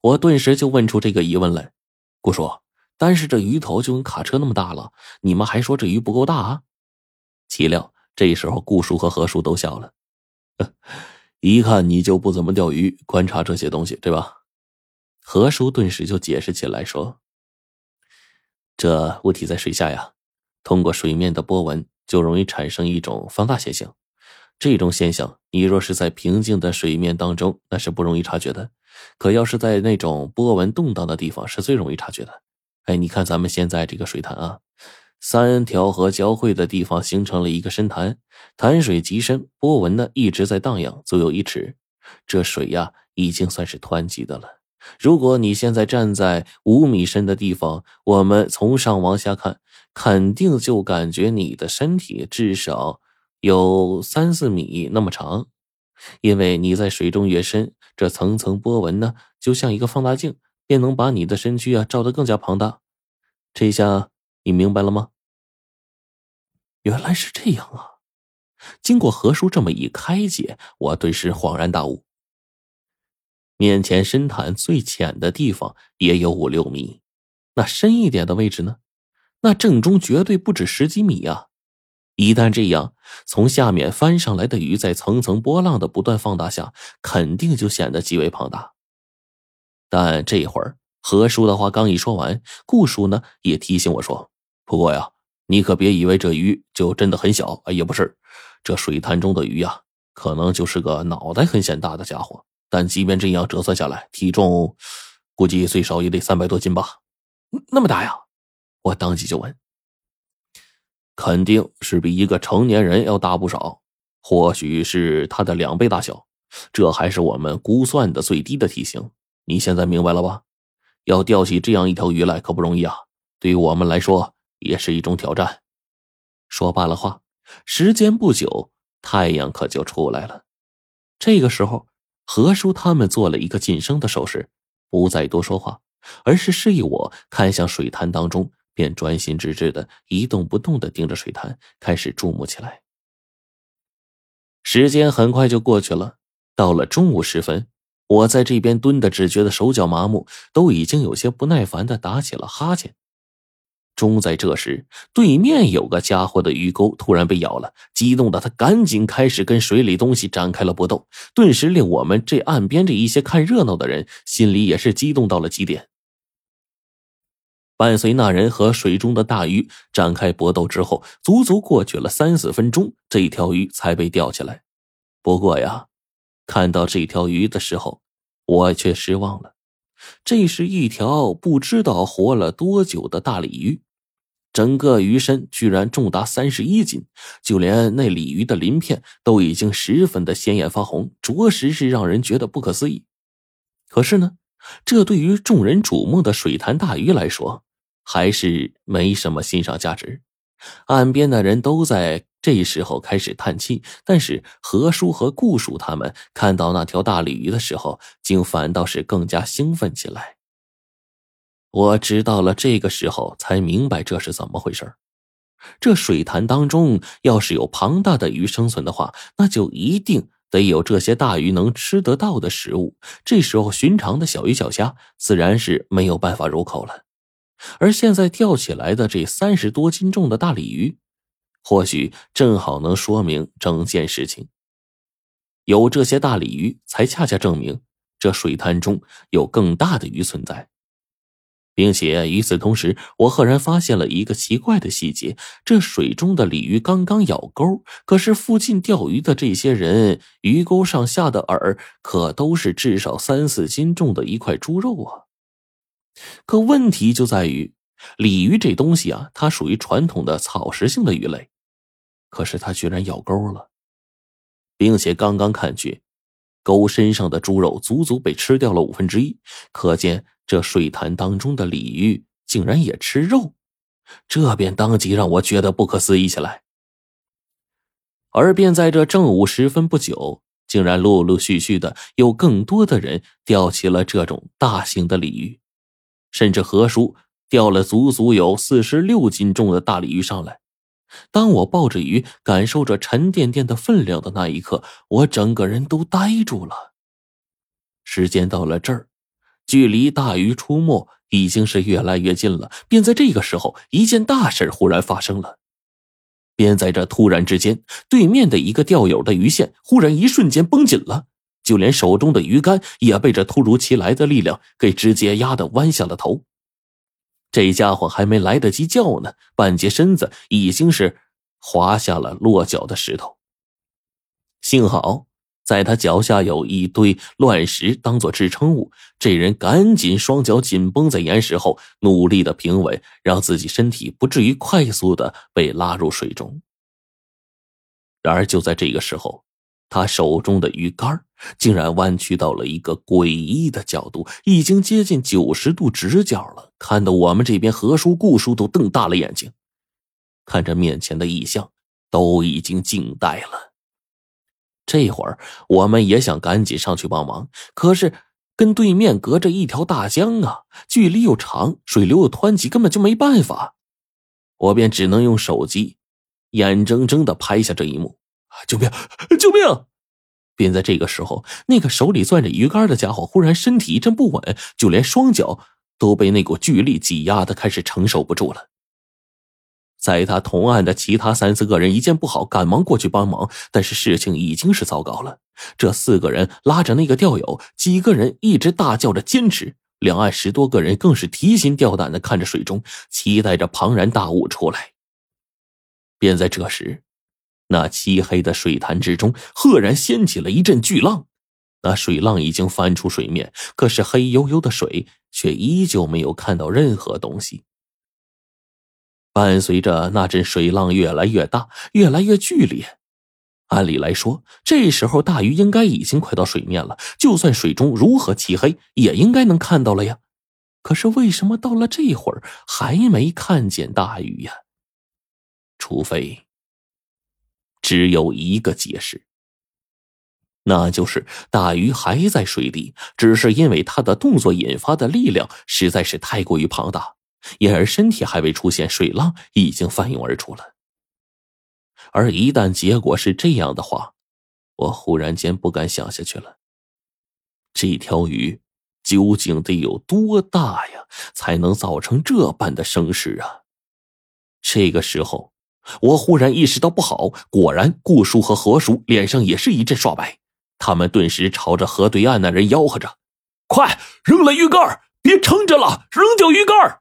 我顿时就问出这个疑问来：“顾叔，单是这鱼头就跟卡车那么大了，你们还说这鱼不够大啊？”岂料这时候顾叔和何叔都笑了：“一看你就不怎么钓鱼，观察这些东西，对吧？”何叔顿时就解释起来说：“这物体在水下呀，通过水面的波纹，就容易产生一种放大现象。”这种现象，你若是在平静的水面当中，那是不容易察觉的；可要是在那种波纹动荡的地方，是最容易察觉的。哎，你看咱们现在这个水潭啊，三条河交汇的地方形成了一个深潭，潭水极深，波纹呢一直在荡漾，足有一尺。这水呀，已经算是湍急的了。如果你现在站在五米深的地方，我们从上往下看，肯定就感觉你的身体至少。有三四米那么长，因为你在水中越深，这层层波纹呢，就像一个放大镜，便能把你的身躯啊照得更加庞大。这下你明白了吗？原来是这样啊！经过何叔这么一开解，我顿时恍然大悟。面前深潭最浅的地方也有五六米，那深一点的位置呢？那正中绝对不止十几米呀！一旦这样，从下面翻上来的鱼在层层波浪的不断放大下，肯定就显得极为庞大。但这会儿何叔的话刚一说完，顾叔呢也提醒我说：“不过呀，你可别以为这鱼就真的很小啊，也不是。这水潭中的鱼呀，可能就是个脑袋很显大的家伙。但即便这样折算下来，体重估计最少也得三百多斤吧？那么大呀！”我当即就问。肯定是比一个成年人要大不少，或许是他的两倍大小。这还是我们估算的最低的体型。你现在明白了吧？要钓起这样一条鱼来可不容易啊！对于我们来说也是一种挑战。说罢了话，时间不久，太阳可就出来了。这个时候，何叔他们做了一个噤声的手势，不再多说话，而是示意我看向水潭当中。便专心致志的一动不动的盯着水潭，开始注目起来。时间很快就过去了，到了中午时分，我在这边蹲的只觉得手脚麻木，都已经有些不耐烦的打起了哈欠。终在这时，对面有个家伙的鱼钩突然被咬了，激动的他赶紧开始跟水里东西展开了搏斗，顿时令我们这岸边这一些看热闹的人心里也是激动到了极点。伴随那人和水中的大鱼展开搏斗之后，足足过去了三四分钟，这条鱼才被钓起来。不过呀，看到这条鱼的时候，我却失望了。这是一条不知道活了多久的大鲤鱼，整个鱼身居然重达三十一斤，就连那鲤鱼的鳞片都已经十分的鲜艳发红，着实是让人觉得不可思议。可是呢，这对于众人瞩目的水潭大鱼来说，还是没什么欣赏价值，岸边的人都在这时候开始叹气，但是何叔和顾叔他们看到那条大鲤鱼的时候，竟反倒是更加兴奋起来。我直到了这个时候才明白这是怎么回事这水潭当中要是有庞大的鱼生存的话，那就一定得有这些大鱼能吃得到的食物。这时候，寻常的小鱼小虾自然是没有办法入口了。而现在钓起来的这三十多斤重的大鲤鱼，或许正好能说明整件事情。有这些大鲤鱼，才恰恰证明这水潭中有更大的鱼存在，并且与此同时，我赫然发现了一个奇怪的细节：这水中的鲤鱼刚刚咬钩，可是附近钓鱼的这些人，鱼钩上下的饵可都是至少三四斤重的一块猪肉啊！可问题就在于，鲤鱼这东西啊，它属于传统的草食性的鱼类，可是它居然咬钩了，并且刚刚看去，钩身上的猪肉足足被吃掉了五分之一，可见这水潭当中的鲤鱼竟然也吃肉，这便当即让我觉得不可思议起来。而便在这正午时分不久，竟然陆陆续续的有更多的人钓起了这种大型的鲤鱼。甚至何叔钓了足足有四十六斤重的大鲤鱼上来。当我抱着鱼，感受着沉甸甸的分量的那一刻，我整个人都呆住了。时间到了这儿，距离大鱼出没已经是越来越近了。便在这个时候，一件大事忽然发生了。便在这突然之间，对面的一个钓友的鱼线忽然一瞬间绷紧了，就连手中的鱼竿也被这突如其来的力量给直接压得弯下了头。这家伙还没来得及叫呢，半截身子已经是滑下了落脚的石头。幸好在他脚下有一堆乱石当做支撑物，这人赶紧双脚紧绷在岩石后，努力的平稳，让自己身体不至于快速的被拉入水中。然而就在这个时候，他手中的鱼竿竟然弯曲到了一个诡异的角度，已经接近九十度直角了，看得我们这边何叔、顾叔都瞪大了眼睛，看着面前的异象，都已经惊呆了。这会儿我们也想赶紧上去帮忙，可是跟对面隔着一条大江啊，距离又长，水流又湍急，根本就没办法。我便只能用手机眼睁睁的拍下这一幕。救命！救命！便在这个时候，那个手里攥着鱼竿的家伙忽然身体一阵不稳，就连双脚都被那股巨力挤压的开始承受不住了。在他同案的其他三四个人一见不好，赶忙过去帮忙，但是事情已经是糟糕了。这四个人拉着那个钓友，几个人一直大叫着坚持，两岸十多个人更是提心吊胆的看着水中，期待着庞然大物出来。便在这时。那漆黑的水潭之中，赫然掀起了一阵巨浪。那水浪已经翻出水面，可是黑黝黝的水却依旧没有看到任何东西。伴随着那阵水浪越来越大，越来越剧烈。按理来说，这时候大鱼应该已经快到水面了，就算水中如何漆黑，也应该能看到了呀。可是为什么到了这会儿还没看见大鱼呀？除非……只有一个解释，那就是大鱼还在水底，只是因为他的动作引发的力量实在是太过于庞大，因而身体还未出现水浪，已经翻涌而出了。而一旦结果是这样的话，我忽然间不敢想下去了。这条鱼究竟得有多大呀，才能造成这般的声势啊？这个时候。我忽然意识到不好，果然顾叔和何叔脸上也是一阵刷白，他们顿时朝着河对岸那人吆喝着：“快扔了鱼竿，别撑着了，扔掉鱼竿！”